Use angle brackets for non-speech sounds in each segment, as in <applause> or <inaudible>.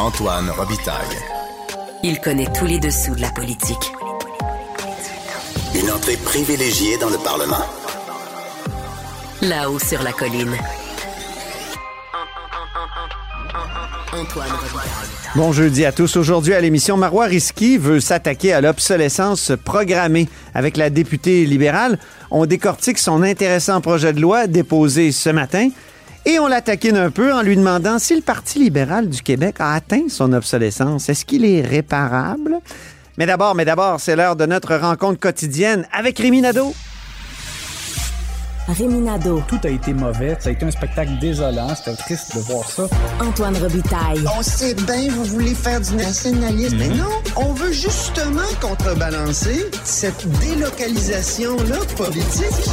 Antoine Robitaille. Il connaît tous les dessous de la politique. Une entrée privilégiée dans le Parlement. Là-haut sur la colline. Antoine Robitaille. Bon jeudi à tous. Aujourd'hui à l'émission, Marois Risky veut s'attaquer à l'obsolescence programmée. Avec la députée libérale, on décortique son intéressant projet de loi déposé ce matin et on l'attaquine un peu en lui demandant si le Parti libéral du Québec a atteint son obsolescence. Est-ce qu'il est réparable? Mais d'abord, mais d'abord, c'est l'heure de notre rencontre quotidienne avec Rémi Nadeau. Réminado, Tout a été mauvais. Ça a été un spectacle désolant. C'était triste de voir ça. Antoine Robitaille. On sait bien, vous voulez faire du nationalisme. Mais non, on veut justement contrebalancer cette délocalisation-là politique.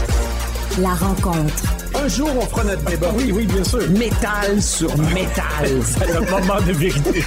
La rencontre. Un jour, on fera notre débat. Oui, oui, bien sûr. Métal sur métal. <laughs> C'est le moment de vérité.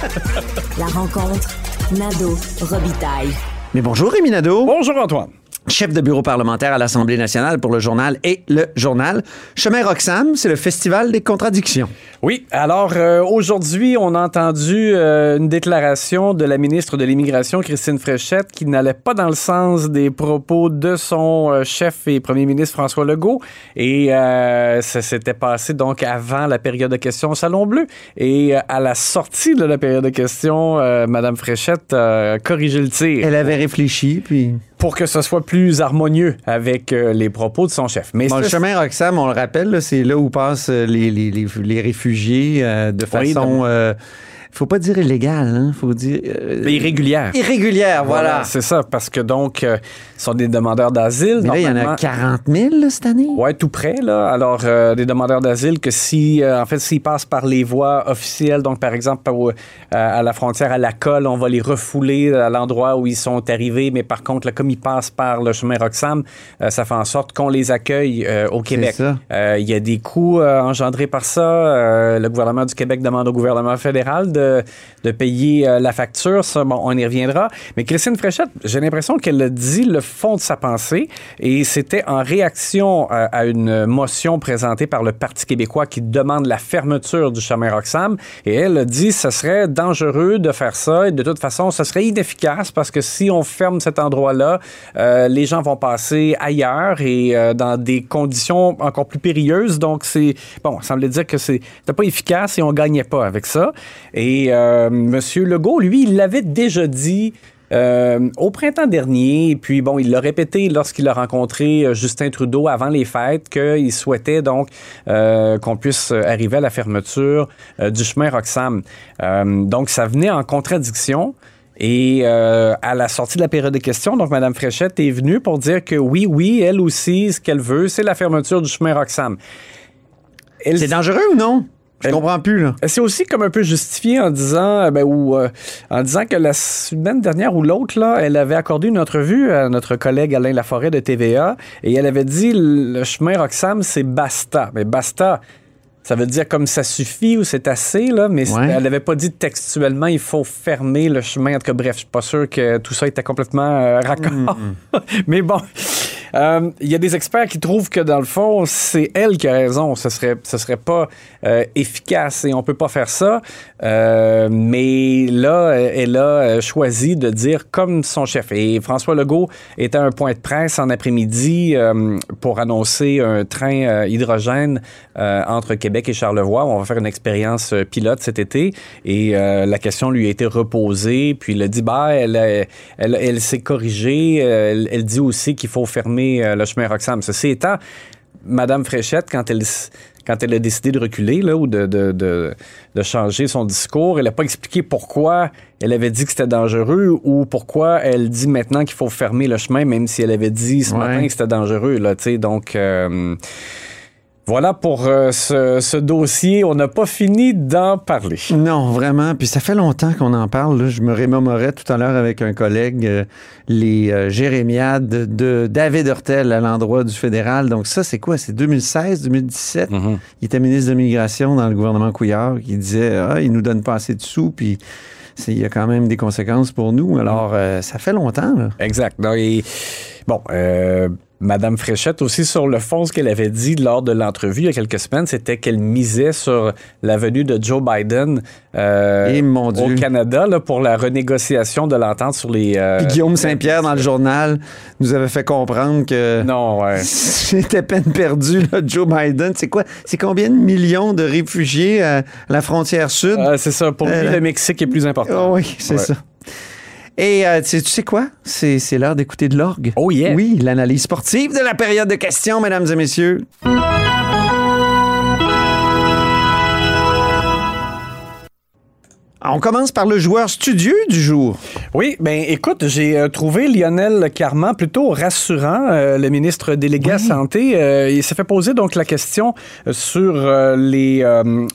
La rencontre. Nado Robitaille. Mais bonjour Rémi Nadeau. Bonjour, Antoine. Chef de bureau parlementaire à l'Assemblée nationale pour le journal et le journal. Chemin Roxham, c'est le festival des contradictions. Oui, alors euh, aujourd'hui, on a entendu euh, une déclaration de la ministre de l'Immigration, Christine Fréchette, qui n'allait pas dans le sens des propos de son euh, chef et premier ministre François Legault. Et euh, ça s'était passé donc avant la période de questions au Salon Bleu. Et euh, à la sortie de la période de questions, euh, Madame Fréchette a corrigé le tir Elle avait réfléchi, puis... pour que ce soit plus harmonieux avec euh, les propos de son chef. Mais Bon, le chemin Roxham, on le rappelle, c'est là où passent euh, les, les, les, les réfugiés euh, de Oui, façon... donc- euh, faut pas dire illégale, hein, faut dire... euh, irrégulière. irrégulière, voilà. C'est ça, parce que donc, euh, ce sont des demandeurs d'asile. Mais là, il y en a normalement- 40 000 là, cette année. Ouais, tout près, là. Alors, euh, des demandeurs d'asile que si, euh, en fait, s'ils passent par les voies officielles, donc par exemple à la frontière à la colle, on va les refouler à l'endroit où ils sont arrivés. Mais par contre, là, comme ils passent par le chemin Roxham, ça fait en sorte qu'on les accueille au Québec. Il y a des coûts engendrés par ça. Le gouvernement du Québec demande au gouvernement fédéral de, de payer euh, la facture. Ça, bon, on y reviendra. Mais Christine Fréchette, j'ai l'impression qu'elle dit le fond de sa pensée et c'était en réaction euh, à une motion présentée par le Parti québécois qui demande la fermeture du chemin Roxham. Et elle a dit ce serait dangereux de faire ça et de toute façon, ce serait inefficace parce que si on ferme cet endroit-là, euh, les gens vont passer ailleurs et dans des conditions encore plus périlleuses. Donc, c'est bon, ça semblait dire que c'était pas efficace et on gagnait pas avec ça. Euh, M. Legault, lui, il l'avait déjà dit. euh, au printemps dernier, et puis bon, il l'a répété lorsqu'il a rencontré euh, Justin Trudeau avant les fêtes, qu'il souhaitait donc qu'on puisse arriver à la fermeture du chemin Roxham. Donc, ça venait en contradiction. Et à la sortie de la période de questions, donc Mme Fréchette est venue pour dire que oui, oui, elle aussi, ce qu'elle veut, c'est la fermeture du chemin Roxham. C'est dangereux ou non? Je comprends plus, là. c'est aussi comme un peu justifié en disant, euh, ben, ou, euh, en disant que la semaine dernière ou l'autre, là, elle avait accordé une entrevue à notre collègue Alain Laforêt de TVA et elle avait dit le chemin Roxham, c'est basta. Mais basta, ça veut dire comme ça suffit ou c'est assez, là, mais Ouais. elle n'avait pas dit textuellement il faut fermer le chemin. En tout cas, bref, je suis pas sûr que tout ça était complètement euh, raccord. <laughs> mais bon. Euh, Il y a des experts qui trouvent que dans le fond, c'est elle qui a raison. Ce serait, ce serait pas euh, efficace et on peut pas faire ça. Euh, mais là, elle a euh, choisi de dire comme son chef. Et François Legault était à un point de presse en après-midi euh, pour annoncer un train euh, hydrogène euh, entre Québec et Charlevoix. On va faire une expérience euh, pilote cet été. Et euh, la question lui a été reposée. Puis il a dit, bah, elle, elle, elle, elle s'est corrigée. Elle, elle dit aussi qu'il faut fermer euh, le chemin Roxham. Ceci étant, Madame Fréchette, quand elle, quand elle a décidé de reculer là, ou de, de, de, de changer son discours, elle n'a pas expliqué pourquoi elle avait dit que c'était dangereux ou pourquoi elle dit maintenant qu'il faut fermer le chemin, même si elle avait dit ce Ouais. matin que c'était dangereux. Là, donc, euh, Voilà pour euh, ce, ce dossier. On n'a pas fini d'en parler. Non, vraiment. Puis ça fait longtemps qu'on en parle. là. Je me remémorais tout à l'heure avec un collègue euh, les euh, jérémiades de David Hurtel à l'endroit du fédéral. Donc ça, c'est quoi? C'est 2016, 2017? Mhm. Il était ministre de l'immigration dans le gouvernement Couillard qui disait, ah, il nous donne pas assez de sous, puis c'est- il y a quand même des conséquences pour nous. Alors, euh, ça fait longtemps, là. Exact. Non, et, bon, euh, Madame Fréchette aussi sur le fond, ce qu'elle avait dit lors de l'entrevue il y a quelques semaines, c'était qu'elle misait sur la venue de Joe Biden euh, mon au. Canada là, pour la renégociation de l'entente sur les. euh, Puis Guillaume Saint-Pierre, dans le journal, nous avait fait comprendre que Non, ouais. <laughs> c'était peine perdue, là, Joe Biden. C'est quoi? C'est combien de millions de réfugiés à la frontière sud? Euh, c'est ça. Pour lui, Euh, le Mexique est plus important. Oh oui, c'est Ouais. ça. Et euh, tu sais- tu sais quoi? C'est c'est l'heure d'écouter de l'orgue. Oh yeah. Oui, l'analyse sportive de la période de questions, mesdames et messieurs. On commence par le joueur studieux du jour. Oui, ben écoute, j'ai euh, trouvé Lionel Carman plutôt rassurant, euh, le ministre délégué à santé. Euh, il s'est fait poser donc la question sur euh, les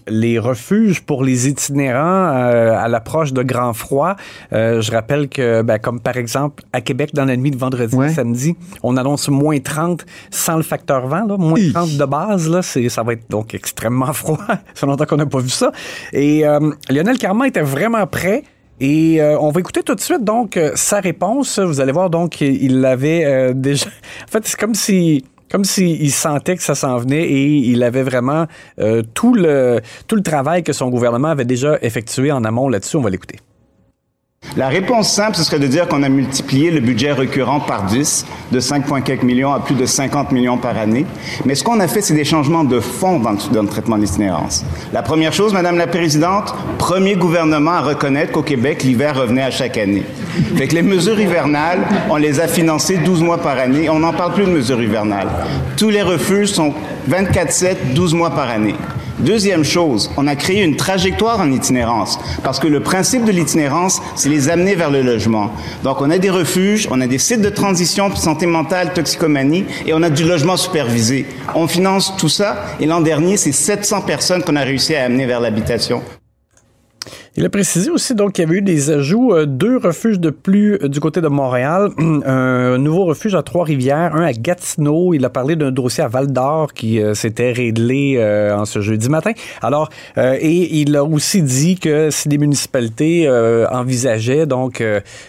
les refuges pour les itinérants à l'approche de grand froid. Je rappelle que, ben, comme par exemple à Québec dans la nuit de vendredi Ouais. à samedi, on annonce moins 30 sans le facteur vent, là, moins Hi. 30 de base. Là, c'est ça va être donc extrêmement froid. ça longtemps qu'on n'a pas vu ça. Et Lionel Carman vraiment prêt. Et euh, on va écouter tout de suite donc euh, sa réponse. Vous allez voir donc il l'avait euh, <laughs> déjà. En fait, c'est comme si comme s'il sentait que ça s'en venait et il avait vraiment tout le tout le travail que son gouvernement avait déjà effectué en amont là-dessus. On va l'écouter. La réponse simple, ce serait de dire qu'on a multiplié le budget récurrent par 10, de 5,4 millions à plus de 50 millions par année. Mais ce qu'on a fait, c'est des changements de fond dans le, traitement de l'itinérance. La première chose, Madame la Présidente, premier gouvernement à reconnaître qu'au Québec, l'hiver revenait à chaque année. Fait les mesures hivernales, on les a financées 12 mois par année. On n'en parle plus de mesures hivernales. Tous les refuges sont 24-7, 12 mois par année. Deuxième chose, on a créé une trajectoire en itinérance, parce que le principe de l'itinérance, c'est les amener vers le logement. Donc, on a des refuges, on a des sites de transition santé mentale, toxicomanie, et on a du logement supervisé. On finance tout ça, et l'an dernier, c'est 700 personnes qu'on a réussi à amener vers l'habitation. Il a précisé aussi donc qu'il y avait eu des ajouts, euh, deux refuges de plus euh, du côté de Montréal, <clears throat> un nouveau refuge à Trois-Rivières, un à Gatineau. Il a parlé d'un dossier à Val d'Or qui euh, s'était réglé euh, en ce jeudi matin. Alors, euh, et il a aussi dit que si des municipalités euh, envisageaient donc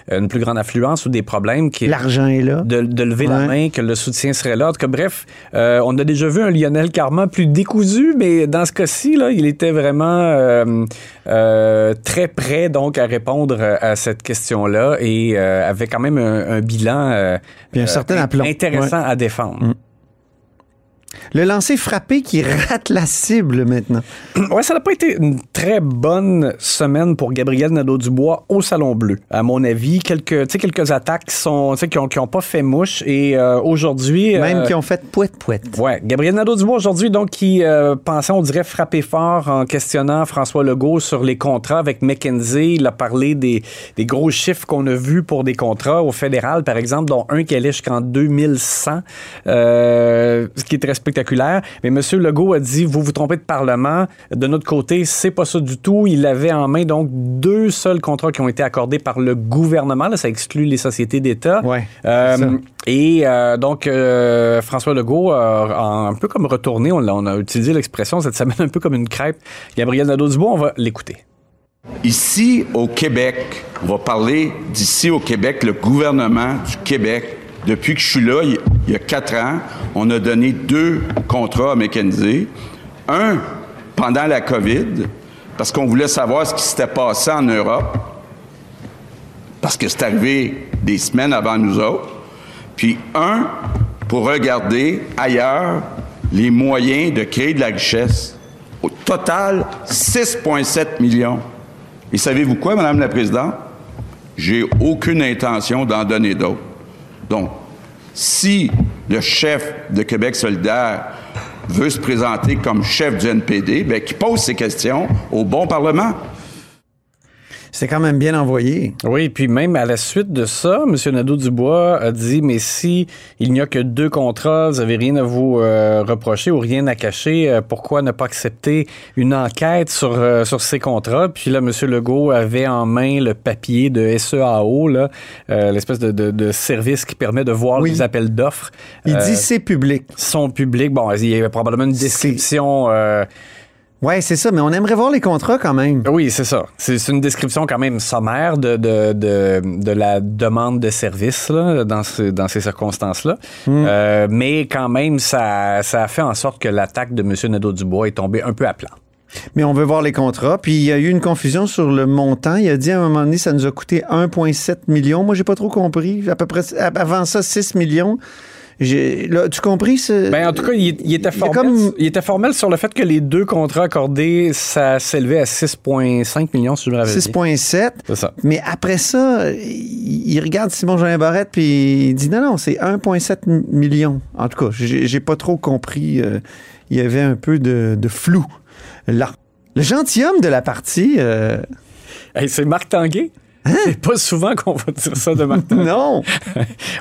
une plus grande affluence ou des problèmes, qui L'argent est là. de, de lever la main, que le soutien serait là. En tout cas, bref, euh, on a déjà vu un Lionel Carman plus décousu, mais dans ce cas-ci, là, il était vraiment euh, euh, très prêt donc à répondre à cette question-là et euh, avait quand même un, un bilan euh, Puis un certain euh, aplomb. intéressant à défendre. Le lancer frappé qui rate la cible maintenant. <clears throat> Ouais, ça n'a pas été une très bonne semaine pour Gabriel Nadeau-Dubois au Salon Bleu. À mon avis, quelques, quelques attaques qui sont, qui ont, qui ont pas fait mouche et euh, aujourd'hui, Même euh, qui ont fait pouette-pouette. Ouais, Gabriel Nadeau-Dubois aujourd'hui, donc, qui euh, pensait, on dirait, frapper fort en questionnant François Legault sur les contrats avec McKenzie. Il a parlé des, des gros chiffres qu'on a vus pour des contrats au fédéral, par exemple, dont un qui allait jusqu'en 2100, euh, ce qui est très spectaculaire. Mais M. Legault a dit, vous vous trompez de parlement. De notre côté, c'est pas ça du tout. Il avait en main, donc, deux seuls contrats qui ont été accordés par le gouvernement. Là, ça exclut les sociétés d'État. Ouais, Euh, et euh, donc, euh, François Legault a, un peu comme retourné, on, on a utilisé l'expression cette semaine un peu comme une crêpe. Gabriel Nadeau-Dubois, on va l'écouter. Ici, au Québec, on va parler d'ici au Québec, le gouvernement du Québec. Depuis que je suis là, il y a quatre ans, on a donné deux contrats à McKenzie. Un pendant la COVID, parce qu'on voulait savoir ce qui s'était passé en Europe, parce que c'est arrivé des semaines avant nous autres. Puis un pour regarder ailleurs les moyens de créer de la richesse. Au total, 6,7 millions. Et savez-vous quoi, Madame la Présidente? J'ai aucune intention d'en donner d'autres. Donc, si le chef de Québec solidaire veut se présenter comme chef du NPD, bien, qu'il pose ses questions au bon Parlement. C'est quand même bien envoyé. Oui, puis même à la suite de ça, M. Nadeau-Dubois a dit, mais si il n'y a que deux contrats, vous n'avez rien à vous euh, reprocher ou rien à cacher, euh, pourquoi ne pas accepter une enquête sur, euh, sur ces contrats? Puis là, M. Legault avait en main le papier de SEAO, là, euh, l'espèce de, de- de service qui permet de voir Oui. les appels d'offres. Il Euh, dit c'est public. Son public, bon, il y avait probablement une description... Ouais, c'est ça, mais on aimerait voir les contrats quand même. Oui, c'est ça. C'est une description quand même sommaire de, de, de, de la demande de service là, dans, ce- dans ces circonstances-là. Euh, mais quand même, ça, ça a fait en sorte que l'attaque de M. Nadeau-Dubois est tombée un peu à plat. Mais on veut voir les contrats. Puis il y a eu une confusion sur le montant. Il a dit à un moment donné, ça nous a coûté 1,7 million. Moi, j'ai pas trop compris. À peu près, avant ça, 6 millions. Là, tu compris? Ce... Ben, en tout cas, il, il était formel, comme- il était formel sur le fait que les deux contrats accordés, ça s'élevait à 6,5 millions, si je me rappelle bien. 6,7. C'est ça. Mais après ça, il, regarde Simon Jean Barrette puis il dit non, non, c'est 1,7 m- million. En tout cas, j'ai, j'ai pas trop compris. euh, il y avait un peu de, de flou là. Le gentilhomme de la partie, euh, Hey, c'est Marc Tanguay? C'est pas souvent qu'on va dire ça de Marc <laughs> non.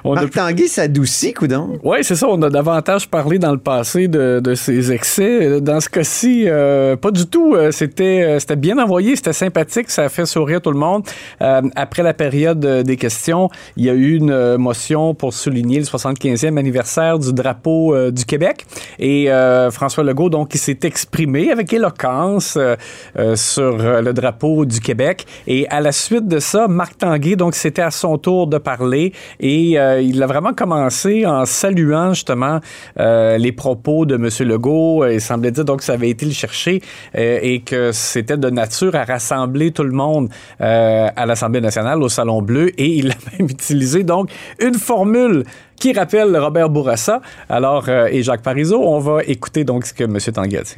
On Marc Tanguay s'adoucit, coudon. Oui, c'est ça. On a davantage parlé dans le passé de, de ses excès. Dans ce cas-ci, euh, pas du tout. Euh, C'était, euh, c'était bien envoyé, c'était sympathique, ça a fait sourire tout le monde. Euh, après la période des questions, il y a eu une motion pour souligner le 75e anniversaire du drapeau euh, du Québec. Et François Legault, donc, il s'est exprimé avec éloquence sur le drapeau du Québec. Et à la suite de ça, Marc Tanguay, donc, c'était à son tour de parler et euh, il a vraiment commencé en saluant justement euh, les propos de M. Legault. Il semblait dire donc que ça avait été le chercher euh, et que c'était de nature à rassembler tout le monde euh, à l'Assemblée nationale au Salon Bleu et il <laughs> a même utilisé donc une formule qui rappelle Robert Bourassa. Alors, euh, et Jacques Parizeau, on va écouter donc ce que M. Tanguay a dit.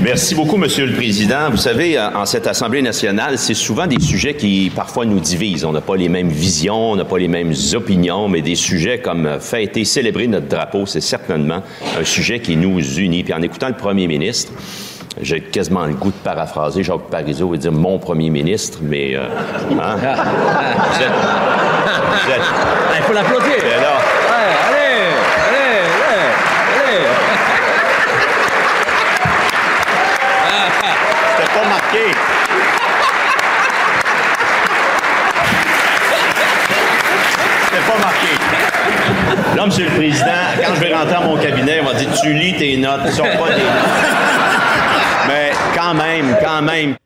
Merci beaucoup, Monsieur le Président. Vous savez, en cette Assemblée nationale, c'est souvent des sujets qui parfois nous divisent. On n'a pas les mêmes visions, on n'a pas les mêmes opinions, mais des sujets comme fêter, célébrer notre drapeau, c'est certainement un sujet qui nous unit. Puis en écoutant le Premier ministre, j'ai quasiment le goût de paraphraser Jacques Parizeau et dire mon Premier ministre, mais euh, hein? <laughs> vous êtes, vous êtes- Il faut l'applaudir. Et là, allez, allez, allez, allez. C'était pas marqué. C'était pas marqué. Là, Monsieur le Président, quand je vais rentrer à mon cabinet, on va dire Tu lis tes notes, tu sors pas tes notes. Mais quand même, quand même.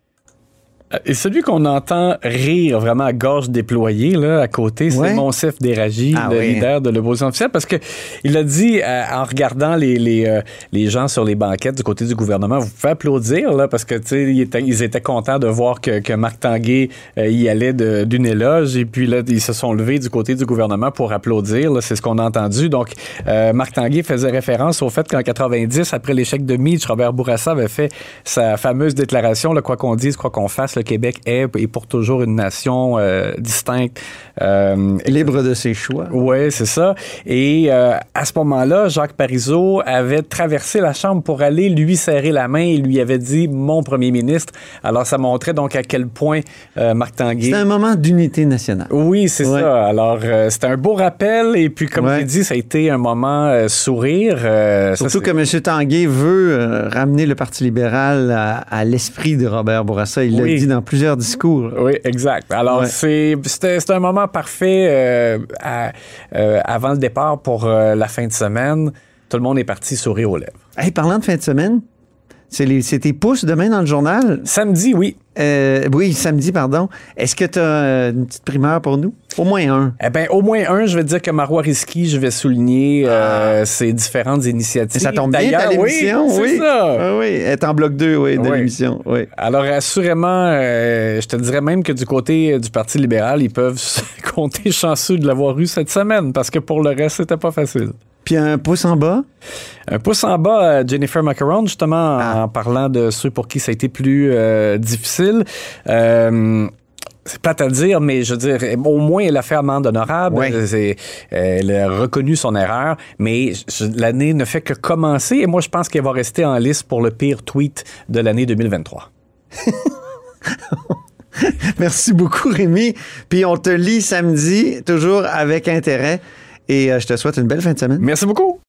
Et celui qu'on entend rire vraiment à gorge déployée là, à côté, c'est Ouais. Monsef Déragi, Ah le oui. leader de l'opposition officielle, parce que il a dit euh, en regardant les, les, euh, les gens sur les banquettes du côté du gouvernement, vous pouvez applaudir là, parce que tu sais, ils étaient, ils étaient contents de voir que, que Marc Tanguay euh, y allait d'une éloge, et puis là ils se sont levés du côté du gouvernement pour applaudir. là, C'est ce qu'on a entendu. Donc Marc Tanguay faisait référence au fait qu'en 90, après l'échec de Mitch, Robert Bourassa avait fait sa fameuse déclaration, là, quoi qu'on dise, quoi qu'on fasse, le Québec est et pour toujours une nation euh, distincte. Euh, Libre de ses choix. oui, c'est ça. Et euh, à ce moment-là, Jacques Parizeau avait traversé la Chambre pour aller lui serrer la main et lui avait dit « mon premier ministre ». Alors, ça montrait donc à quel point Marc Tanguay... C'est un moment d'unité nationale. Oui, c'est Ouais. ça. Alors, c'était un beau rappel. Et puis, comme Ouais. j'ai dit, ça a été un moment sourire. Ça, Surtout que M. Tanguay veut ramener le Parti libéral à, à l'esprit de Robert Bourassa. Il Oui. l'a dit dans plusieurs discours. Oui, exact. Alors, Ouais. c'est c'était un moment parfait euh, à- euh, avant le départ pour euh, la fin de semaine. Tout le monde est parti sourire aux lèvres. Hey, parlant de fin de semaine, c'est tes pouces demain dans le journal? Samedi, oui. Euh, oui, samedi, pardon. Est-ce que tu as une petite primeur pour nous? Au moins un. Eh bien, au moins un, je vais dire que Marois Risky, je vais souligner euh, ses différentes initiatives. Et ça tombe bien, l'émission, oui. oui. Ça. Ah oui, elle est en bloc 2, oui, de Oui. l'émission. Oui. Alors, assurément, euh, je te dirais même que du côté euh, du Parti libéral, ils peuvent se <laughs> compter chanceux de l'avoir eu cette semaine, parce que pour le reste, c'était pas facile. Puis un pouce en bas? Un pouce en bas à Jennifer Macaron, justement, Ah. en parlant de ceux pour qui ça a été plus euh, difficile. Euh, c'est plate à dire, mais je veux dire, au moins, elle a fait amende honorable. Ouais. C'est- Elle a reconnu son erreur, mais l'année ne fait que commencer et moi, je pense qu'elle va rester en liste pour le pire tweet de l'année 2023. <laughs> Merci beaucoup, Rémi. Puis on te lit samedi, toujours avec intérêt. Et euh, je te souhaite une belle fin de semaine. Merci beaucoup.